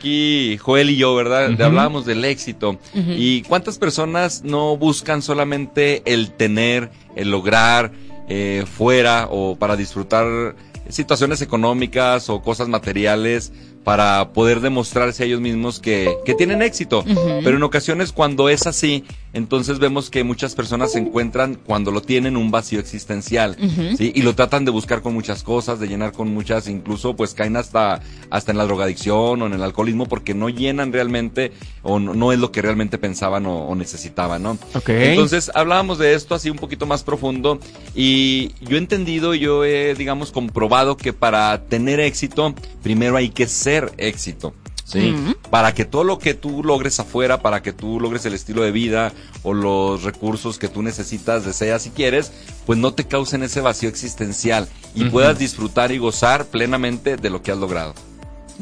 aquí Joel y yo, ¿verdad? Hablábamos del éxito. ¿Y cuántas personas no buscan solamente el tener, el lograr eh, fuera o para disfrutar situaciones económicas o cosas materiales para poder demostrarse a ellos mismos que, que tienen éxito. Pero en ocasiones cuando es así, entonces vemos que muchas personas se encuentran cuando lo tienen un vacío existencial, ¿sí? Y lo tratan de buscar con muchas cosas, de llenar con muchas, incluso pues caen hasta, hasta en la drogadicción o en el alcoholismo porque no llenan realmente o no, es lo que realmente pensaban o, necesitaban, ¿no? Entonces hablábamos de esto así un poquito más profundo y yo he entendido, yo he, digamos, comprobado que para tener éxito, primero hay que ser éxito. ¿sí? Para que todo lo que tú logres afuera, para que tú logres el estilo de vida o los recursos que tú necesitas, deseas y quieres, pues no te causen ese vacío existencial y puedas disfrutar y gozar plenamente de lo que has logrado.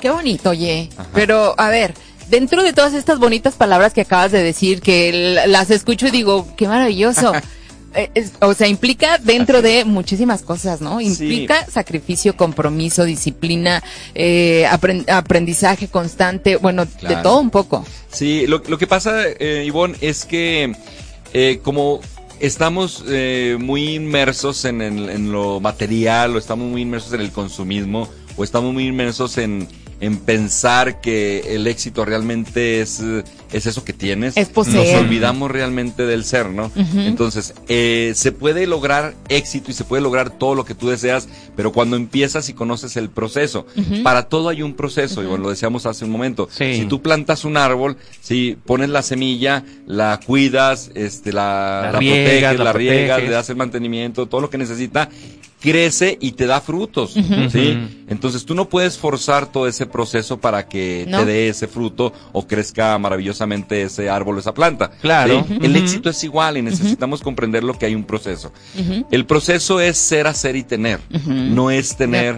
Qué bonito, oye. Pero, a ver, dentro de todas estas bonitas palabras que acabas de decir, que las escucho y digo, qué maravilloso. Eh, o sea, implica dentro de muchísimas cosas, ¿no? Implica sacrificio, compromiso, disciplina, eh, aprendizaje constante, bueno, de todo un poco. Sí, lo, lo que pasa, eh, Ivonne, es que eh, como estamos muy inmersos en, en lo material, o estamos muy inmersos en el consumismo, o estamos muy inmersos en en pensar que el éxito realmente es, es eso que tienes. Es Nos olvidamos realmente del ser, ¿no? Entonces, eh, se puede lograr éxito y se puede lograr todo lo que tú deseas, pero cuando empiezas y conoces el proceso. Para todo hay un proceso, y bueno, lo decíamos hace un momento. Si tú plantas un árbol, si pones la semilla, la cuidas, este, la, la, proteges, la, riegas, le das el mantenimiento, todo lo que necesita, crece y te da frutos, ¿sí? Entonces tú no puedes forzar todo ese proceso para que te dé ese fruto o crezca maravillosamente ese árbol o esa planta. Claro. El éxito es igual y necesitamos comprender lo que hay un proceso. El proceso es ser, hacer y tener, no es tener,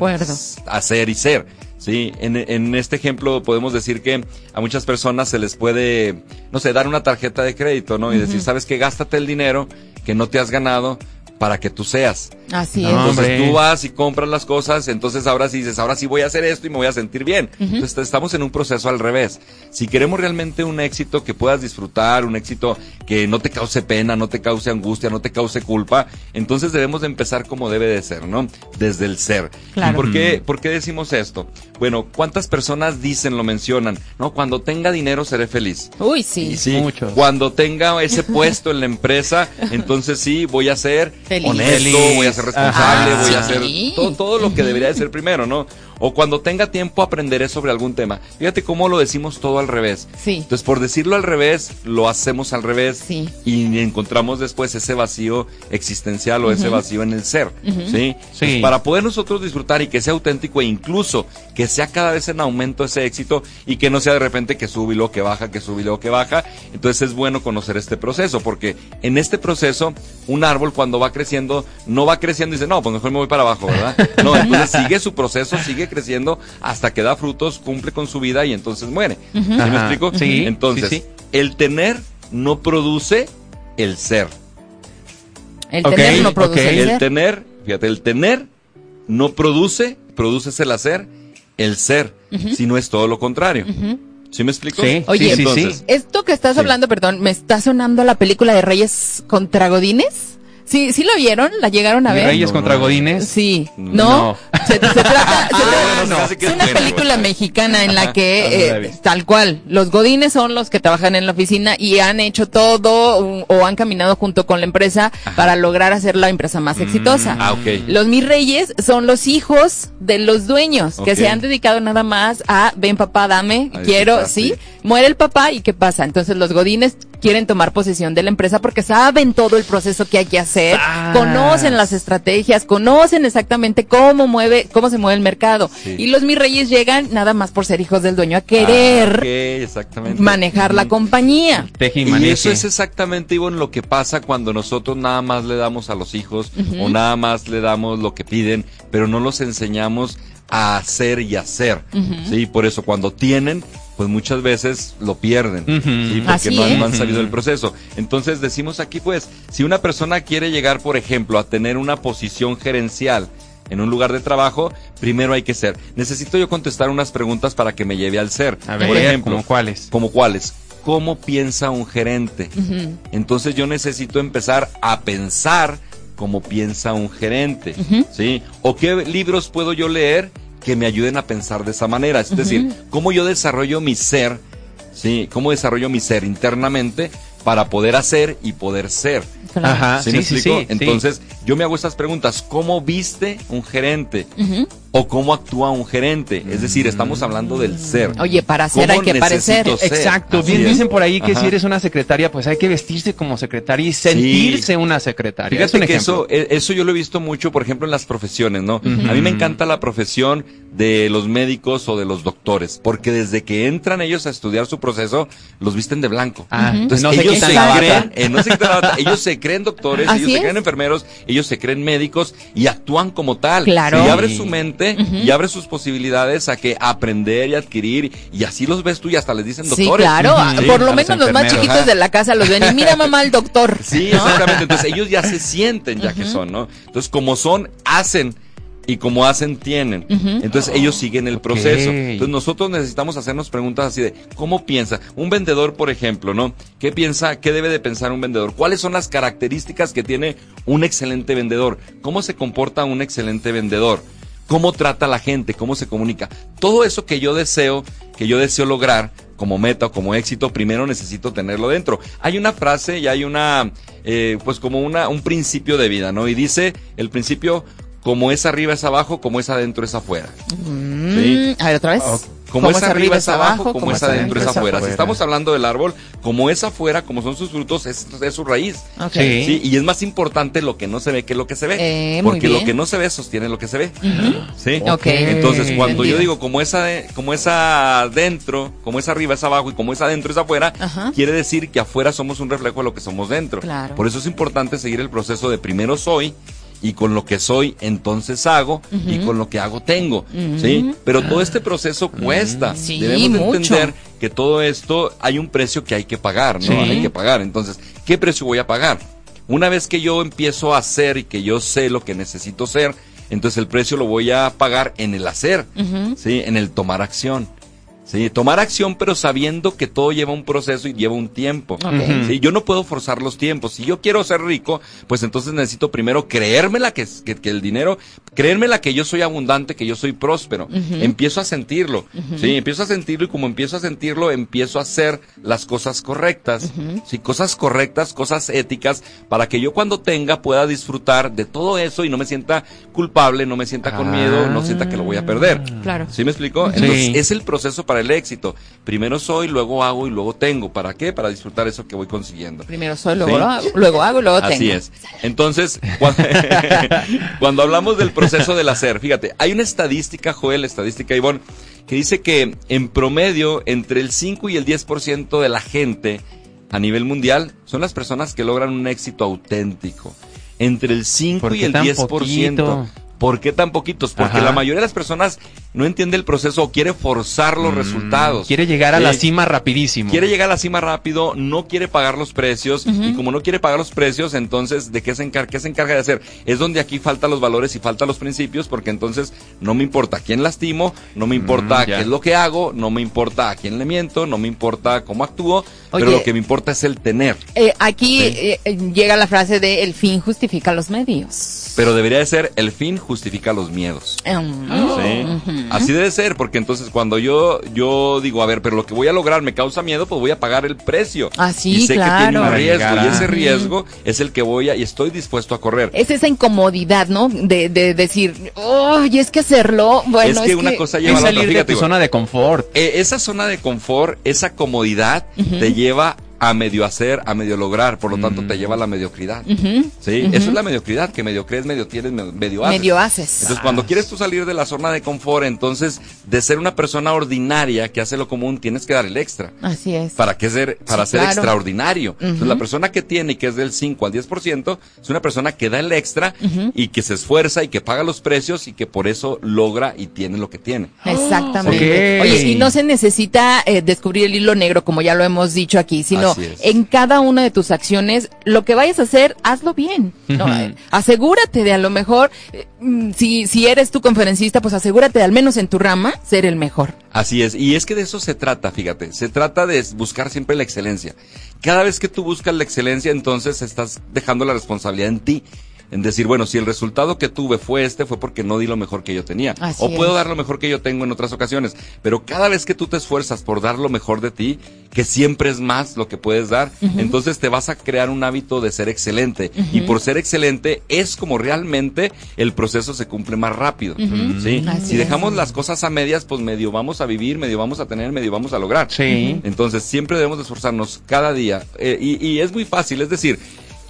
hacer y ser. Sí, en, en, este ejemplo podemos decir que a muchas personas se les puede, no sé, dar una tarjeta de crédito, ¿no? Y decir, sabes que gástate el dinero que no te has ganado para que tú seas. Así es. Entonces tú vas y compras las cosas, entonces ahora sí dices, ahora sí voy a hacer esto y me voy a sentir bien. Entonces estamos en un proceso al revés. Si queremos realmente un éxito que puedas disfrutar, un éxito que no te cause pena, no te cause angustia, no te cause culpa, entonces debemos de empezar como debe de ser, ¿no? Desde el ser. Claro. ¿Y por qué, por qué decimos esto? Bueno, ¿cuántas personas dicen, lo mencionan? No, cuando tenga dinero seré feliz. Uy, sí. sí, Muchos. Cuando tenga ese puesto en la empresa, entonces sí, voy a ser honesto, voy a ser responsable, voy a hacer todo, todo lo que debería de ser primero, ¿no? O cuando tenga tiempo aprenderé sobre algún tema. Fíjate cómo lo decimos todo al revés. Sí. Entonces, por decirlo al revés, lo hacemos al revés sí. y encontramos después ese vacío existencial o ese vacío en el ser. ¿Sí? sí. para poder nosotros disfrutar y que sea auténtico e incluso que sea cada vez en aumento ese éxito y que no sea de repente que sube y luego que baja, que sube y luego que baja, entonces es bueno conocer este proceso porque en este proceso un árbol cuando va creciendo no va creciendo y dice, no, pues mejor me voy para abajo, ¿verdad? No, entonces sigue su proceso, sigue creciendo hasta que da frutos, cumple con su vida y entonces muere. ¿Sí me explico? Sí. Entonces, el tener no produce el ser. El tener no produce el, el tener, fíjate, el tener no produce, produce el hacer, el ser, si no es todo lo contrario. ¿Sí me explico? Sí, Oye, entonces, esto que estás hablando, perdón, me está sonando la película de Reyes contra Godines. Sí, sí lo vieron, la llegaron a ver. Reyes contra Godines. Sí, no. Se, trata, es una película mexicana en la que eh, tal cual los Godines son los que trabajan en la oficina y han hecho todo o, han caminado junto con la empresa para lograr hacer la empresa más mm, exitosa. Ah, okay. Los mis reyes son los hijos de los dueños que se han dedicado nada más a ven papá dame quiero sí muere el papá y qué pasa entonces los Godines quieren tomar posesión de la empresa porque saben todo el proceso que hay que hacer, ah. conocen las estrategias, conocen exactamente cómo mueve, cómo se mueve el mercado. Y los mis reyes llegan nada más por ser hijos del dueño a querer ah, manejar la compañía. Y, eso es exactamente, Ivonne, lo que pasa cuando nosotros nada más le damos a los hijos o nada más le damos lo que piden, pero no los enseñamos a hacer y hacer. Sí, por eso cuando tienen pues muchas veces lo pierden, porque no han, sabido el proceso. Entonces decimos aquí, pues, si una persona quiere llegar, por ejemplo, a tener una posición gerencial, en un lugar de trabajo, primero hay que ser. Necesito yo contestar unas preguntas para que me lleve al ser. A ver, Por ejemplo, ¿como cuáles? Como cuáles. ¿Cómo piensa un gerente? Entonces yo necesito empezar a pensar cómo piensa un gerente, ¿sí? O qué libros puedo yo leer que me ayuden a pensar de esa manera. Es decir, cómo yo desarrollo mi ser, ¿sí? Cómo desarrollo mi ser internamente para poder hacer y poder ser. Ajá, ¿Sí, me explico? Entonces, yo me hago estas preguntas. ¿Cómo viste un gerente? o cómo actúa un gerente. Es decir, estamos hablando del ser. Oye, para ser hay que parecer. Exacto. Bien dicen por ahí que si eres una secretaria, pues hay que vestirse como secretaria y sentirse una secretaria. Fíjate que eso, e, eso yo lo he visto mucho, por ejemplo, en las profesiones, ¿no? A mí me encanta la profesión de los médicos o de los doctores, porque desde que entran ellos a estudiar su proceso, los visten de blanco. Ah, Entonces ellos se, creen, eh, no se ellos se creen doctores, ellos se creen enfermeros, ellos se creen médicos y actúan como tal. Claro. Y abre su mente y abre sus posibilidades a que aprender y adquirir y así los ves tú y hasta les dicen doctores. Sí, claro, por lo menos los más chiquitos de la casa los ven y mira mamá el doctor. Sí, exactamente, entonces ellos ya se sienten ya que son, ¿no? Entonces como son, hacen y como hacen, tienen. Entonces ellos siguen el proceso. Entonces nosotros necesitamos hacernos preguntas así de, ¿cómo piensa? Un vendedor, por ejemplo, ¿no? ¿Qué piensa, qué debe de pensar un vendedor? ¿Cuáles son las características que tiene un excelente vendedor? ¿Cómo se comporta un excelente vendedor? cómo trata a la gente, cómo se comunica. Todo eso que yo deseo, que yo deseo lograr como meta o como éxito, primero necesito tenerlo dentro. Hay una frase y hay una, eh, pues como una, un principio de vida, ¿no? Y dice el principio, como es arriba es abajo, como es adentro es afuera. Mm, a ver, otra vez. Como, es arriba es abajo, como, es adentro es afuera. Si estamos hablando del árbol, como es afuera, como son sus frutos, es, su raíz. Sí. Y es más importante lo que no se ve que lo que se ve. Eh, porque lo que no se ve sostiene lo que se ve. Sí. Entonces, cuando yo digo como es, como es adentro, como es arriba es abajo y como es adentro es afuera, quiere decir que afuera somos un reflejo de lo que somos dentro. Por eso es importante seguir el proceso de primero soy y con lo que soy entonces hago y con lo que hago tengo, ¿sí? Pero todo este proceso cuesta. Debemos entender que todo esto hay un precio que hay que pagar, ¿no? Hay que pagar. Entonces, ¿qué precio voy a pagar? Una vez que yo empiezo a hacer y que yo sé lo que necesito ser, entonces el precio lo voy a pagar en el hacer, ¿sí? En el tomar acción. Sí, tomar acción, pero sabiendo que todo lleva un proceso y lleva un tiempo. Sí, yo no puedo forzar los tiempos. Si yo quiero ser rico, pues entonces necesito primero creérmela que, que, que el dinero, creérmela que yo soy abundante, que yo soy próspero. Empiezo a sentirlo. Sí, empiezo a sentirlo y como empiezo a sentirlo, empiezo a hacer las cosas correctas. Sí, cosas correctas, cosas éticas, para que yo cuando tenga pueda disfrutar de todo eso y no me sienta culpable, no me sienta con miedo, no sienta que lo voy a perder. Claro. ¿Sí me explico? Entonces, es el proceso para el éxito. Primero soy, luego hago y luego tengo. ¿Para qué? Para disfrutar eso que voy consiguiendo. Primero soy, luego, hago, luego hago y luego tengo. Así es. Entonces, cuando, hablamos del proceso del hacer, fíjate, hay una estadística, Joel, estadística Ivonne, que dice que en promedio entre el 5 y el 10% de la gente a nivel mundial son las personas que logran un éxito auténtico. Entre el 5 y el 10%. ¿Por qué tan poquitos? Porque la mayoría de las personas no entiende el proceso o quiere forzar los mm, resultados. Quiere llegar a la cima rapidísimo. Quiere llegar a la cima rápido, no quiere pagar los precios y como no quiere pagar los precios, entonces ¿de qué se encarga? ¿Qué se encarga de hacer? Es donde aquí faltan los valores y faltan los principios porque entonces no me importa a quién lastimo, no me importa mm, qué es lo que hago, no me importa a quién le miento, no me importa cómo actúo, pero lo que me importa es el tener. Eh, aquí eh, llega la frase de el fin justifica los medios. Pero debería de ser el fin justifica los miedos. ¿Sí? Así debe ser, porque entonces cuando yo, yo digo, a ver, pero lo que voy a lograr me causa miedo, pues voy a pagar el precio. Así, y sé claro. que tiene un riesgo, y ese riesgo es el que voy a, y estoy dispuesto a correr. Es esa incomodidad, ¿no? De, de decir, oh, y es que hacerlo, bueno, es que una cosa lleva a salir de tu zona de confort. Eh, esa zona de confort, esa comodidad, te lleva a medio hacer, a medio lograr, por lo tanto te lleva a la mediocridad. ¿Sí? Eso es la mediocridad, que medio crees, medio tienes, medio haces. Medio haces. Entonces, cuando quieres tú salir de la zona de confort, entonces, de ser una persona ordinaria que hace lo común, tienes que dar el extra. Así es. ¿Para qué ser, para ser extraordinario? Entonces, la persona que tiene y que es del 5 al 10%, es una persona que da el extra y que se esfuerza y que paga los precios y que por eso logra y tiene lo que tiene. Exactamente. Oye, y no se necesita eh, descubrir el hilo negro, como ya lo hemos dicho aquí, sino sino en cada una de tus acciones, lo que vayas a hacer, hazlo bien. ¿no? Asegúrate de a lo mejor, eh, mm, si, si eres tu conferencista, pues asegúrate de al menos en tu rama ser el mejor. Así es, y es que de eso se trata, fíjate, se trata de buscar siempre la excelencia. Cada vez que tú buscas la excelencia, entonces estás dejando la responsabilidad en ti en decir, bueno, si el resultado que tuve fue este, fue porque no di lo mejor que yo tenía. o puedo dar lo mejor que yo tengo en otras ocasiones. Pero cada vez que tú te esfuerzas por dar lo mejor de ti, que siempre es más lo que puedes dar, entonces te vas a crear un hábito de ser excelente. Y por ser excelente es como realmente el proceso se cumple más rápido. ¿sí? Si dejamos las cosas a medias, pues medio vamos a vivir, medio vamos a tener, medio vamos a lograr. Sí. Entonces siempre debemos esforzarnos cada día. Eh, y, y es muy fácil, es decir,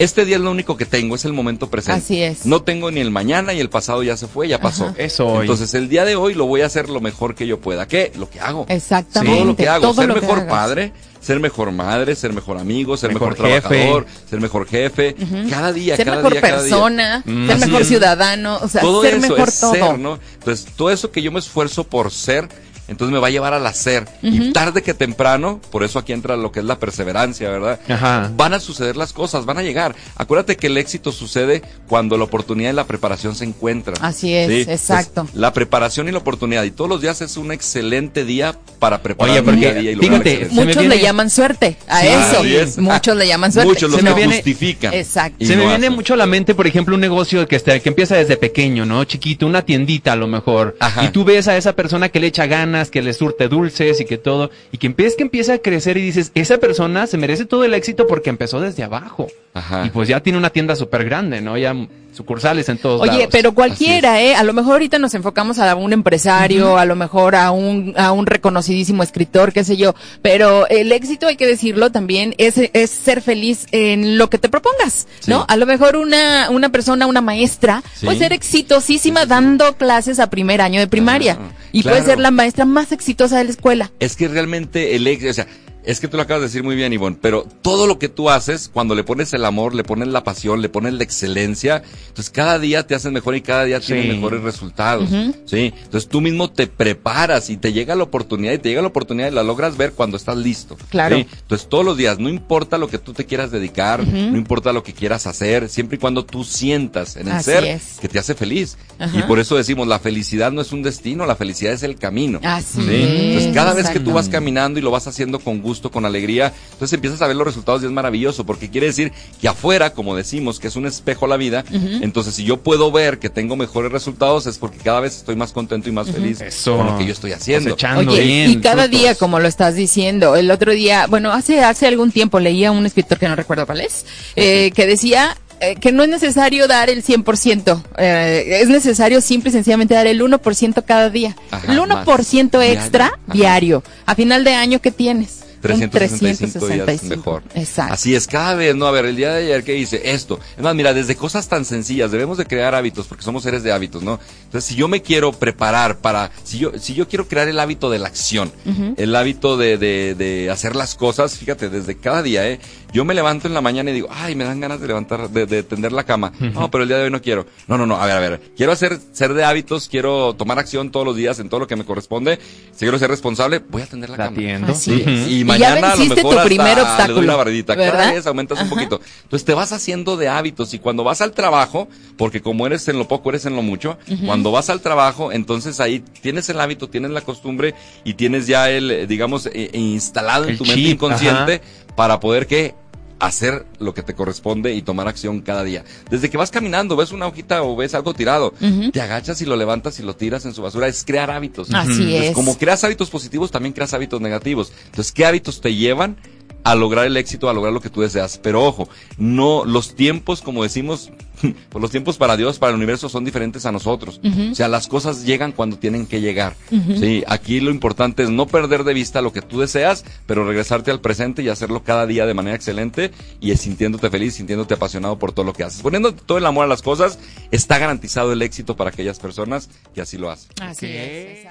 este día es lo único que tengo, es el momento presente. Así es. No tengo ni el mañana y el pasado ya se fue, ya pasó. Eso hoy. Entonces el día de hoy lo voy a hacer lo mejor que yo pueda. ¿Qué? Lo que hago. Exactamente. Todo lo que hago. ser mejor padre, ser mejor madre, ser mejor amigo, ser mejor, trabajador, ser mejor jefe. Cada día, ser cada mejor día, persona, cada día. ser mejor ciudadano, o sea, todo ser eso mejor es todo. Ser, ¿no? Entonces todo eso que yo me esfuerzo por ser entonces me va a llevar al hacer. Y tarde que temprano, por eso aquí entra lo que es la perseverancia, ¿verdad? Ajá. Van a suceder las cosas, van a llegar. Acuérdate que el éxito sucede cuando la oportunidad y la preparación se encuentran. Así es, exacto. la preparación y la oportunidad. Y todos los días es un excelente día para preparar Oye, porque, día y fíjate, muchos le llaman suerte a eso. Muchos le llaman suerte. Muchos lo viene, justifican. Exacto. Se me viene mucho a la mente, por ejemplo, un negocio que, está, que empieza desde pequeño, ¿no? Chiquito, una tiendita a lo mejor. Ajá. Y tú ves a esa persona que le echa ganas, que le surte dulces y que todo, y que empieza que empieza a crecer y dices, esa persona se merece todo el éxito porque empezó desde abajo. Ajá. Y pues ya tiene una tienda súper grande, ¿no? Ya sucursales en todos Oye, lados. pero cualquiera, ¿eh? A lo mejor ahorita nos enfocamos a un empresario, a lo mejor a un, a un reconocidísimo escritor, qué sé yo. Pero el éxito, hay que decirlo también, es, es ser feliz en lo que te propongas, ¿no? A lo mejor una, una persona, una maestra, Sí. puede ser exitosísima dando clases a primer año de primaria. Y puede ser la maestra más exitosa de la escuela. Es que realmente el éxito, o sea, es que tú lo acabas de decir muy bien, Ivonne, pero todo lo que tú haces, cuando le pones el amor, le pones la pasión, le pones la excelencia, entonces cada día te haces mejor y cada día tienes mejores resultados. Sí. Entonces tú mismo te preparas y te llega la oportunidad y te llega la oportunidad y la logras ver cuando estás listo. Claro. ¿sí? Entonces todos los días, no importa lo que tú te quieras dedicar, no importa lo que quieras hacer, siempre y cuando tú sientas en el Así ser es. que te hace feliz. Y por eso decimos, la felicidad no es un destino, la felicidad es el camino. Así ¿sí? es, Entonces cada vez que tú vas caminando y lo vas haciendo con gusto, con alegría, entonces empiezas a ver los resultados y es maravilloso, porque quiere decir que afuera, como decimos, que es un espejo la vida, entonces si yo puedo ver que tengo mejores resultados es porque cada vez estoy más contento y más feliz Eso. con lo que yo estoy haciendo. Oye, bien, y cada frutos. día, como lo estás diciendo, el otro día, bueno, hace, hace algún tiempo leía un escritor que no recuerdo cuál es, eh, que decía eh, que no es necesario dar el 100%, eh, es necesario simple y sencillamente dar el 1% cada día. Ajá, el 1% más. extra diario. A final de año, ¿qué tienes? Un 365 días mejor. Exacto. Así es, cada vez, no, a ver, el día de ayer que hice esto. Es más, mira, desde cosas tan sencillas, debemos de crear hábitos, porque somos seres de hábitos, ¿no? Entonces, si yo me quiero preparar para, si yo, si yo quiero crear el hábito de la acción, el hábito de, de, de hacer las cosas, fíjate, desde cada día, ¿eh? Yo me levanto en la mañana y digo, ay, me dan ganas de levantar, de, de tender la cama. No, pero el día de hoy no quiero. No, no, no, a ver, a ver, quiero hacer, ser de hábitos, quiero tomar acción todos los días en todo lo que me corresponde. Si quiero ser responsable, voy a tender la, La cama. atiendo. Así Ujú. es. Y Y mañana ya a lo venciste mejor tu primer le doy obstáculo, una barridita. Cada ¿verdad? vez aumentas un poquito. Entonces te vas haciendo de hábitos y cuando vas al trabajo, porque como eres en lo poco, eres en lo mucho, cuando vas al trabajo, entonces ahí tienes el hábito, tienes la costumbre y tienes ya el, eh, digamos, eh, instalado en tu mente inconsciente para poder que hacer lo que te corresponde y tomar acción cada día. Desde que vas caminando, ves una hojita o ves algo tirado, te agachas y lo levantas y lo tiras en su basura, es crear hábitos. Así Entonces, es. como creas hábitos positivos, también creas hábitos negativos. Entonces, ¿qué hábitos te llevan a lograr el éxito, a lograr lo que tú deseas? Pero ojo, no, los tiempos, como decimos, pues los tiempos para Dios, para el universo son diferentes a nosotros. O sea, las cosas llegan cuando tienen que llegar. Sí, aquí lo importante es no perder de vista lo que tú deseas, pero regresarte al presente y hacerlo cada día de manera excelente y sintiéndote feliz, sintiéndote apasionado por todo lo que haces. Poniendo todo el amor a las cosas, está garantizado el éxito para aquellas personas que así lo hacen. Así es.